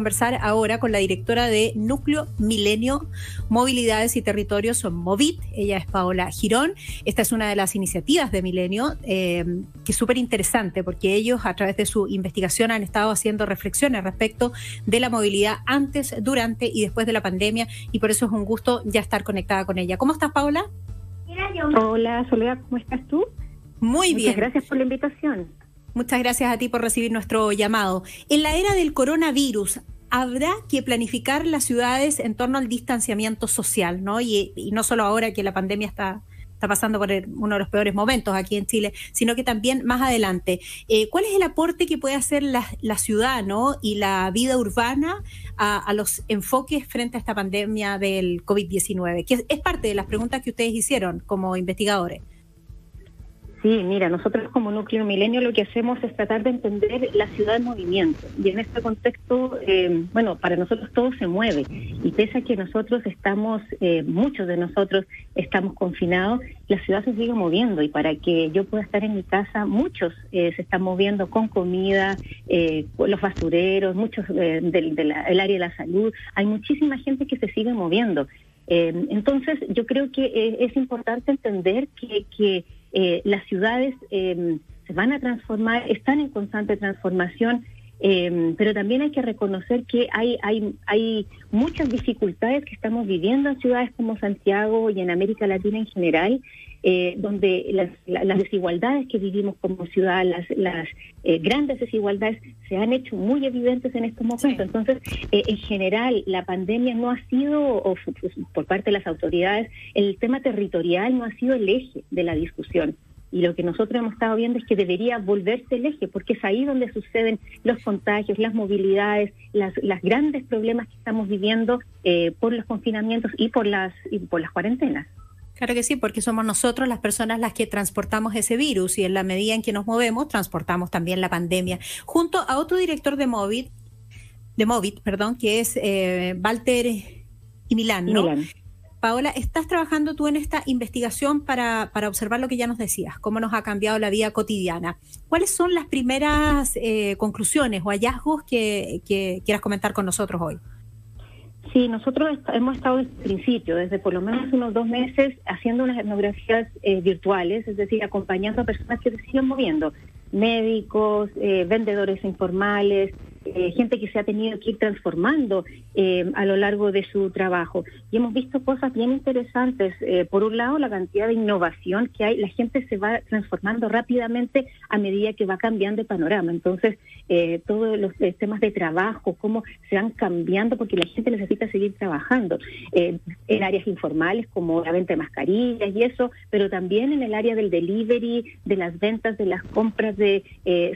conversar ahora con la directora de Núcleo Milenio Movilidades y Territorios, Movit. Ella es Paola Girón. Esta es una de las iniciativas de Milenio eh, que es súper interesante porque ellos a través de su investigación han estado haciendo reflexiones respecto de la movilidad antes, durante y después de la pandemia y por eso es un gusto ya estar conectada con ella. ¿Cómo estás, Paola? Hola, Soledad, ¿cómo estás tú? Muy bien. Muchas gracias por la invitación. Muchas gracias a ti por recibir nuestro llamado. En la era del coronavirus, habrá que planificar las ciudades en torno al distanciamiento social, ¿no? Y, no solo ahora que la pandemia está, está pasando por uno de los peores momentos aquí en Chile, sino que también más adelante. Eh, ¿Cuál es el aporte que puede hacer la, ciudad ¿no? y la vida urbana a, los enfoques frente a esta pandemia del COVID-19? Que es parte de las preguntas que ustedes hicieron como investigadores. Sí, mira, nosotros como núcleo milenio lo que hacemos es tratar de entender la ciudad en movimiento. Y en este contexto, eh, bueno, para nosotros todo se mueve. Y pese a que nosotros estamos, eh, muchos de nosotros estamos confinados, la ciudad se sigue moviendo. Y para que yo pueda estar en mi casa, muchos eh, se están moviendo con comida, los basureros, muchos del área de la salud. Hay muchísima gente que se sigue moviendo. entonces, yo creo que es importante entender que, que eh, las ciudades em, se van a transformar, están en constante transformación, em, pero también hay que reconocer que hay, hay, hay muchas dificultades que estamos viviendo en ciudades como Santiago y en América Latina en general, eh, donde las, las, desigualdades que vivimos como ciudad, las, las eh, grandes desigualdades se han hecho muy evidentes en estos momentos. Entonces, en general, la pandemia no ha sido, o, por parte de las autoridades, el tema territorial no ha sido el eje de la discusión. Y lo que nosotros hemos estado viendo es que debería volverse el eje, porque es ahí donde suceden los contagios, las movilidades, las, las grandes problemas que estamos viviendo eh, por los confinamientos y por las, y por las cuarentenas. Claro que sí, porque somos nosotros las personas las que transportamos ese virus y en la medida en que nos movemos, transportamos también la pandemia. Junto a otro director de Movit, de Movit, perdón, que es eh, Walter y Milán, ¿no? Milán. Paola, estás trabajando tú en esta investigación para, para, observar lo que ya nos decías, cómo nos ha cambiado la vida cotidiana. ¿Cuáles son las primeras eh, conclusiones o hallazgos que, quieras comentar con nosotros hoy? Sí, nosotros hemos estado desde el principio, desde por lo menos unos dos meses, haciendo unas etnografías eh, virtuales, es decir, acompañando a personas que se siguen moviendo, médicos, eh, vendedores informales, eh, gente que se ha tenido que ir transformando eh, a lo largo de su trabajo. Y hemos visto cosas bien interesantes. Eh, por un lado, la cantidad de innovación que hay, la gente se va transformando rápidamente a medida que va cambiando el panorama. Entonces, todos los temas de trabajo, cómo se van cambiando, porque la gente necesita seguir trabajando en áreas informales como la venta de mascarillas y eso, pero también en el área del delivery, de las ventas, de las compras de,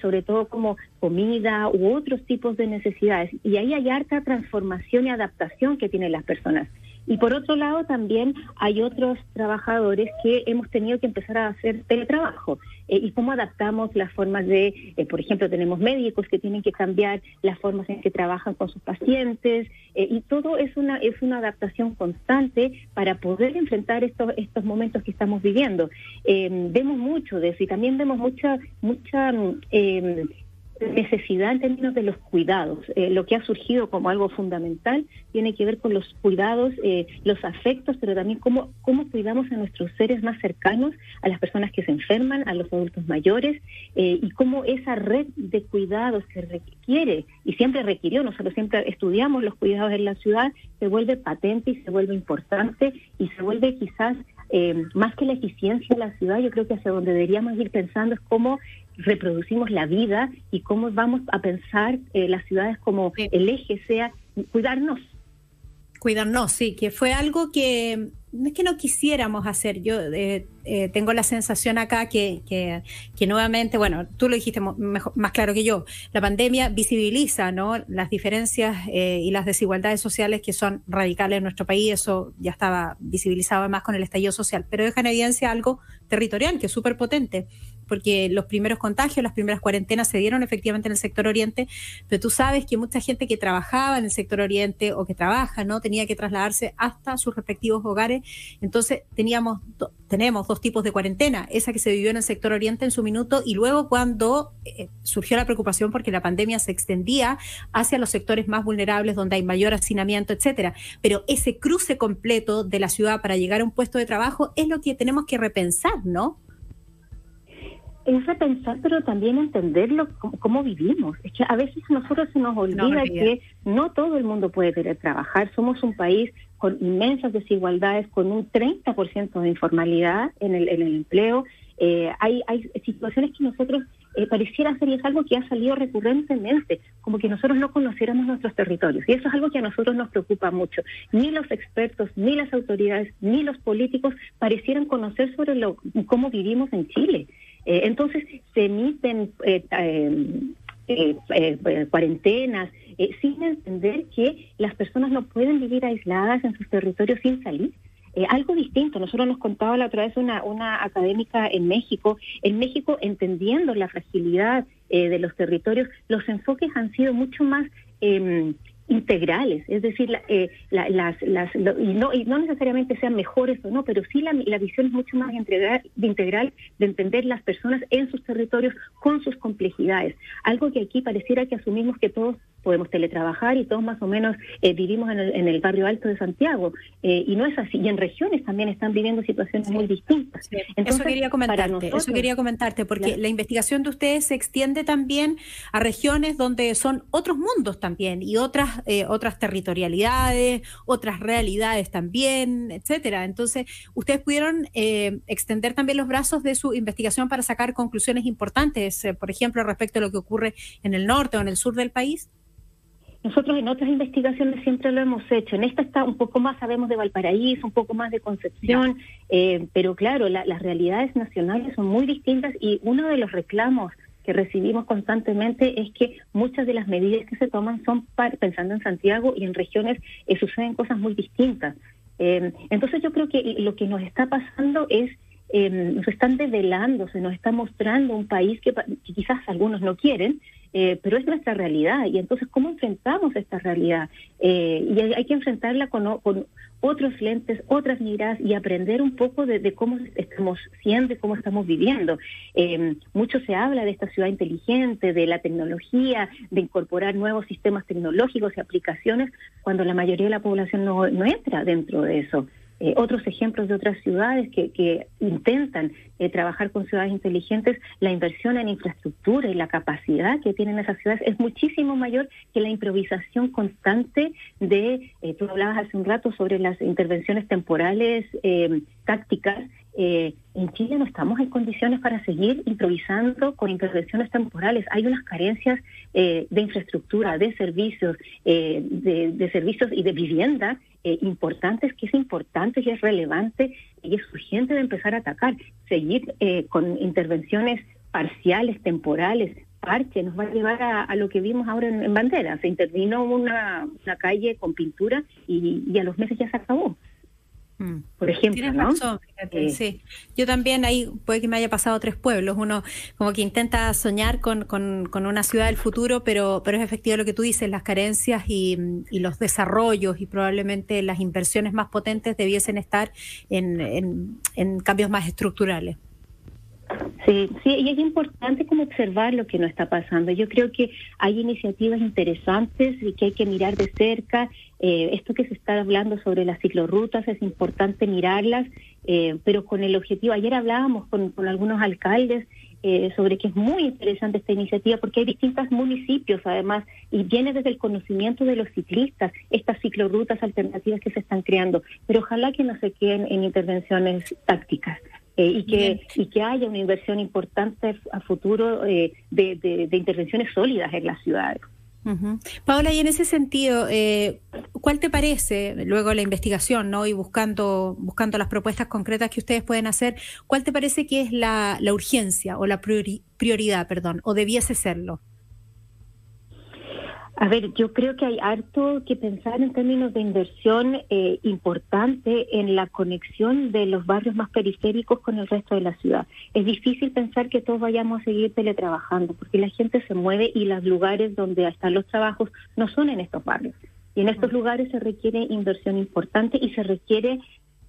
sobre todo como comida u otros tipos de necesidades. Y ahí hay harta transformación y adaptación que tienen las personas. Y por otro lado, también hay otros trabajadores que hemos tenido que empezar a hacer teletrabajo. Eh, y cómo adaptamos las formas de, eh, por ejemplo, tenemos médicos que tienen que cambiar las formas en que trabajan con sus pacientes. Eh, y todo es una, es una adaptación constante para poder enfrentar estos, estos momentos que estamos viviendo. vemos mucho de eso y también vemos mucha, mucha necesidad en términos de los cuidados. Eh, lo que ha surgido como algo fundamental tiene que ver con los cuidados, eh, los afectos, pero también cómo, cómo cuidamos a nuestros seres más cercanos, a las personas que se enferman, a los adultos mayores, eh, y cómo esa red de cuidados que requiere, y siempre requirió, nosotros siempre estudiamos los cuidados en la ciudad, se vuelve patente y se vuelve importante y se vuelve quizás más que la eficiencia de la ciudad, yo creo que hacia donde deberíamos ir pensando es cómo reproducimos la vida y cómo vamos a pensar eh, las ciudades como el eje sea cuidarnos. Cuidarnos, sí, que fue algo que no es que no quisiéramos hacer. Yo eh, eh, tengo la sensación acá que, que, que, nuevamente, bueno, tú lo dijiste más claro que yo, la pandemia visibiliza ¿no? las diferencias y las desigualdades sociales que son radicales en nuestro país. Eso ya estaba visibilizado además con el estallido social, pero deja en evidencia algo territorial que es súper potente porque los primeros contagios, las primeras cuarentenas se dieron efectivamente en el sector oriente, pero tú sabes que mucha gente que trabajaba en el sector oriente o que trabaja, ¿no? Tenía que trasladarse hasta sus respectivos hogares. Entonces teníamos, tenemos dos tipos de cuarentena, esa que se vivió en el sector oriente en su minuto y luego cuando eh, surgió la preocupación porque la pandemia se extendía hacia los sectores más vulnerables donde hay mayor hacinamiento, etcétera. Pero ese cruce completo de la ciudad para llegar a un puesto de trabajo es lo que tenemos que repensar, ¿no? Es repensar, pero también entenderlo cómo, vivimos. Es que a veces a nosotros se nos olvida que no todo el mundo puede querer trabajar. Somos un país con inmensas desigualdades, con un 30% de informalidad en el, en el empleo. Eh, hay, hay situaciones que nosotros eh, pareciera ser y es algo que ha salido recurrentemente, como que nosotros no conociéramos nuestros territorios. Y eso es algo que a nosotros nos preocupa mucho. Ni los expertos, ni las autoridades, ni los políticos parecieran conocer sobre lo, cómo vivimos en Chile. Eh, entonces se emiten eh, eh, cuarentenas sin entender que las personas no pueden vivir aisladas en sus territorios sin salir. algo distinto. Nosotros nos contaba la otra vez una, una académica en México. En México, entendiendo la fragilidad de los territorios, los enfoques han sido mucho más eh, integrales, es decir, eh, las, las, y, no, y no necesariamente sean mejores o no, pero sí la, la visión es mucho más integral de entender las personas en sus territorios con sus complejidades. Algo que aquí pareciera que asumimos que todos podemos teletrabajar y todos más o menos eh, vivimos en el, en el, barrio alto de Santiago. Eh, y no es así. Y en regiones también están viviendo situaciones muy distintas. eso quería comentarte, eso quería comentarte, porque la investigación de ustedes se extiende también a regiones donde son otros mundos también y otras, eh, otras territorialidades, otras realidades también, etcétera. Entonces, ustedes pudieron extender también los brazos de su investigación para sacar conclusiones importantes, por ejemplo, respecto a lo que ocurre en el norte o en el sur del país. Nosotros en otras investigaciones siempre lo hemos hecho. En esta está un poco más, sabemos de Valparaíso, un poco más de Concepción, eh, pero claro, las realidades nacionales son muy distintas y uno de los reclamos que recibimos constantemente es que muchas de las medidas que se toman son pensando en Santiago y en regiones eh, suceden cosas muy distintas. Eh, entonces yo creo que lo que nos está pasando es nos están develando, se nos está mostrando un país que quizás algunos no quieren, eh, pero es nuestra realidad. Y entonces, ¿cómo enfrentamos esta realidad? Eh, y hay, que enfrentarla con, con, otros lentes, otras miradas y aprender un poco de, cómo estamos siendo y cómo estamos viviendo. Eh, mucho se habla de esta ciudad inteligente, de la tecnología, de incorporar nuevos sistemas tecnológicos y aplicaciones, cuando la mayoría de la población no entra dentro de eso. Eh, otros ejemplos de otras ciudades que, que intentan eh, trabajar con ciudades inteligentes, la inversión en infraestructura y la capacidad que tienen esas ciudades es muchísimo mayor que la improvisación constante de, eh, tú hablabas hace un rato sobre las intervenciones temporales tácticas. En Chile no estamos en condiciones para seguir improvisando con intervenciones temporales. Hay unas carencias de infraestructura, de servicios, de, de servicios y de vivienda eh, importantes, que es importante y es relevante y es urgente de empezar a atacar. Seguir eh, con intervenciones parciales, temporales, parche, nos va a llevar a, lo que vimos ahora en, Bandera. Se intervino una, calle con pintura y a los meses ya se acabó. Mm. Por ejemplo, Tienes razón, fíjate, eh, sí. Yo también ahí puede que me haya pasado tres pueblos. Uno como que intenta soñar con, con, con una ciudad del futuro, pero, pero es efectivo lo que tú dices, las carencias y, y, los desarrollos y probablemente las inversiones más potentes debiesen estar en, en, en cambios más estructurales. Sí, sí, y es importante como observar lo que nos está pasando. Yo creo que hay iniciativas interesantes y que hay que mirar de cerca. Eh, esto que se está hablando sobre las ciclorrutas es importante mirarlas, eh, pero con el objetivo. Ayer hablábamos con, con algunos alcaldes eh, sobre que es muy interesante esta iniciativa porque hay distintos municipios además y viene desde el conocimiento de los ciclistas estas ciclorrutas alternativas que se están creando, pero ojalá que no se queden en intervenciones tácticas. Eh, y, que, y que haya una inversión importante a futuro eh, de, intervenciones sólidas en las ciudades. Paola, y en ese sentido, eh, ¿cuál te parece, luego la investigación ¿no? y buscando, buscando las propuestas concretas que ustedes pueden hacer, cuál te parece que es la, la urgencia o la prioridad, perdón, o debiese serlo? A ver, yo creo que hay harto que pensar en términos de inversión eh, importante en la conexión de los barrios más periféricos con el resto de la ciudad. Es difícil pensar que todos vayamos a seguir teletrabajando porque la gente se mueve y los lugares donde están los trabajos no son en estos barrios. Y en estos lugares se requiere inversión importante y se requiere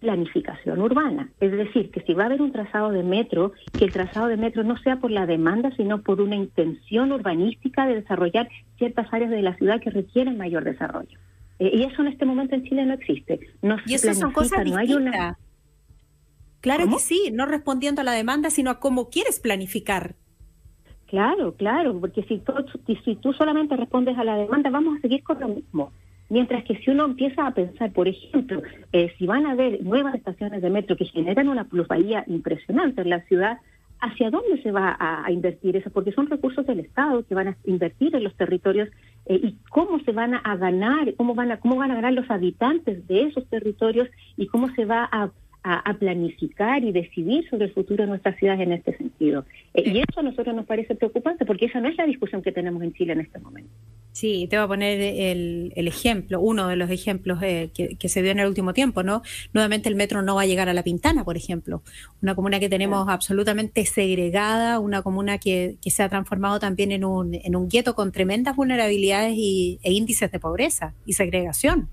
planificación urbana. Es decir, que si va a haber un trazado de metro, que el trazado de metro no sea por la demanda, sino por una intención urbanística de desarrollar ciertas áreas de la ciudad que requieren mayor desarrollo. Eh, y eso en este momento en Chile no existe. No y eso son cosas no hay una... Claro que sí, no respondiendo a la demanda, sino a cómo quieres planificar. Claro, claro, porque si si tú solamente respondes a la demanda, vamos a seguir con lo mismo. Mientras que si uno empieza a pensar, por ejemplo, eh, si van a haber nuevas estaciones de metro que generan una plusvalía impresionante en la ciudad, ¿hacia dónde se va a, invertir eso? Porque son recursos del Estado que van a invertir en los territorios eh, y cómo se van a, ganar, cómo van a, cómo van a ganar los habitantes de esos territorios y cómo se va a, planificar y decidir sobre el futuro de nuestras ciudades en este sentido. Eh, y eso a nosotros nos parece preocupante porque esa no es la discusión que tenemos en Chile en este momento. Sí, te voy a poner el, ejemplo, uno de los ejemplos eh, que, se dio en el último tiempo, ¿no? Nuevamente el metro no va a llegar a La Pintana, por ejemplo, una comuna que tenemos absolutamente segregada, una comuna que, se ha transformado también en un, en un gueto con tremendas vulnerabilidades y, e índices de pobreza y segregación.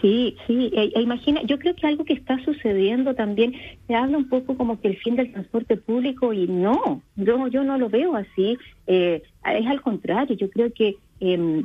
Sí, sí, e, e, imagina, yo creo que algo que está sucediendo también, se habla un poco como que el fin del transporte público y no, yo, yo no lo veo así, eh, es al contrario, yo creo que eh,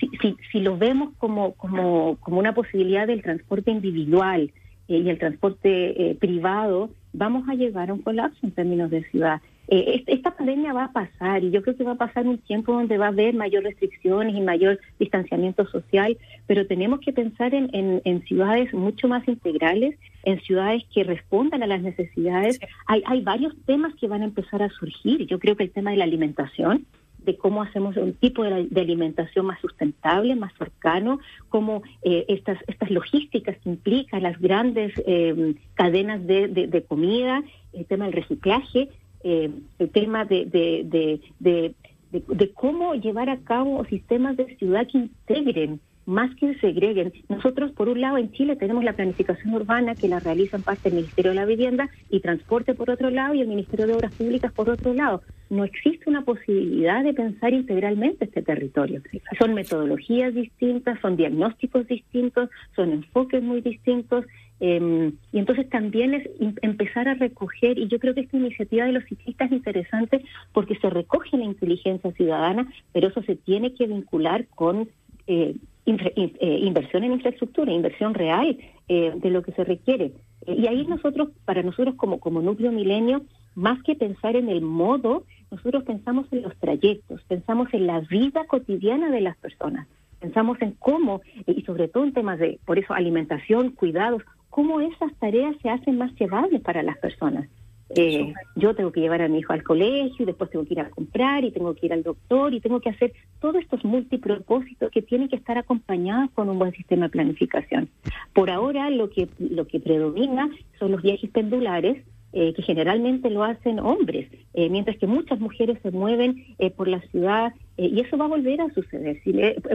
si, si, si, lo vemos como, como, como una posibilidad del transporte individual eh, y el transporte eh, privado, vamos a llegar a un colapso en términos de ciudad. Eh, esta pandemia va a pasar y yo creo que va a pasar un tiempo donde va a haber mayor restricciones y mayor distanciamiento social, pero tenemos que pensar en, en, ciudades mucho más integrales, en ciudades que respondan a las necesidades. Hay, hay varios temas que van a empezar a surgir. Yo creo que el tema de la alimentación, de cómo hacemos un tipo de, alimentación más sustentable, más cercano, cómo eh, estas, estas logísticas que implican las grandes eh, cadenas de, de, comida, el tema del reciclaje, eh, el tema de, de, de, cómo llevar a cabo sistemas de ciudad que integren más que segreguen. Nosotros, por un lado, en Chile tenemos la planificación urbana que la realiza en parte el Ministerio de la Vivienda y Transporte por otro lado y el Ministerio de Obras Públicas por otro lado. No existe una posibilidad de pensar integralmente este territorio. Son metodologías distintas, son diagnósticos distintos, son enfoques muy distintos eh, y entonces también es empezar a recoger, y yo creo que esta iniciativa de los ciclistas es interesante porque se recoge la inteligencia ciudadana, pero eso se tiene que vincular con eh, eh inversión en infraestructura, inversión real eh, de lo que se requiere. y ahí nosotros, para nosotros como, como núcleo milenio, más que pensar en el modo, nosotros pensamos en los trayectos, pensamos en la vida cotidiana de las personas, pensamos en cómo, y sobre todo en temas de, por eso, alimentación, cuidados, cómo esas tareas se hacen más llevables para las personas. Eh, yo tengo que llevar a mi hijo al colegio y después tengo que ir a comprar y tengo que ir al doctor y tengo que hacer todos estos multipropósitos que tienen que estar acompañados con un buen sistema de planificación. Por ahora lo que lo que predomina son los viajes pendulares eh, que generalmente lo hacen hombres, eh, mientras que muchas mujeres se mueven eh, por la ciudad y eso va a volver a suceder.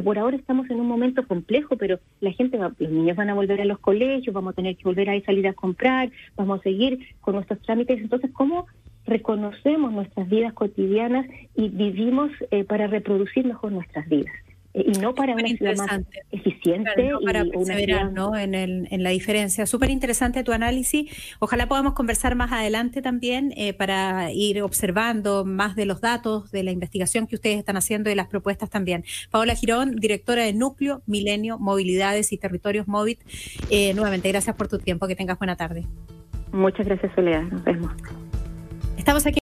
por ahora estamos en un momento complejo, pero la gente, va, los niños van a volver a los colegios, vamos a tener que volver a salir a comprar, vamos a seguir con nuestros trámites. Entonces, ¿cómo reconocemos nuestras vidas cotidianas y vivimos para reproducir mejor nuestras vidas? Eh, y no para una ciudad más eficiente no para perseverar ¿no? En, el, en la diferencia. Súper interesante tu análisis. Ojalá podamos conversar más adelante también eh, para ir observando más de los datos, de la investigación que ustedes están haciendo y las propuestas también. Paola Girón, directora de Núcleo, Milenio, Movilidades y Territorios Móvil. Eh, nuevamente, gracias por tu tiempo. Que tengas buena tarde. Muchas gracias, Soledad. Nos vemos. Estamos aquí.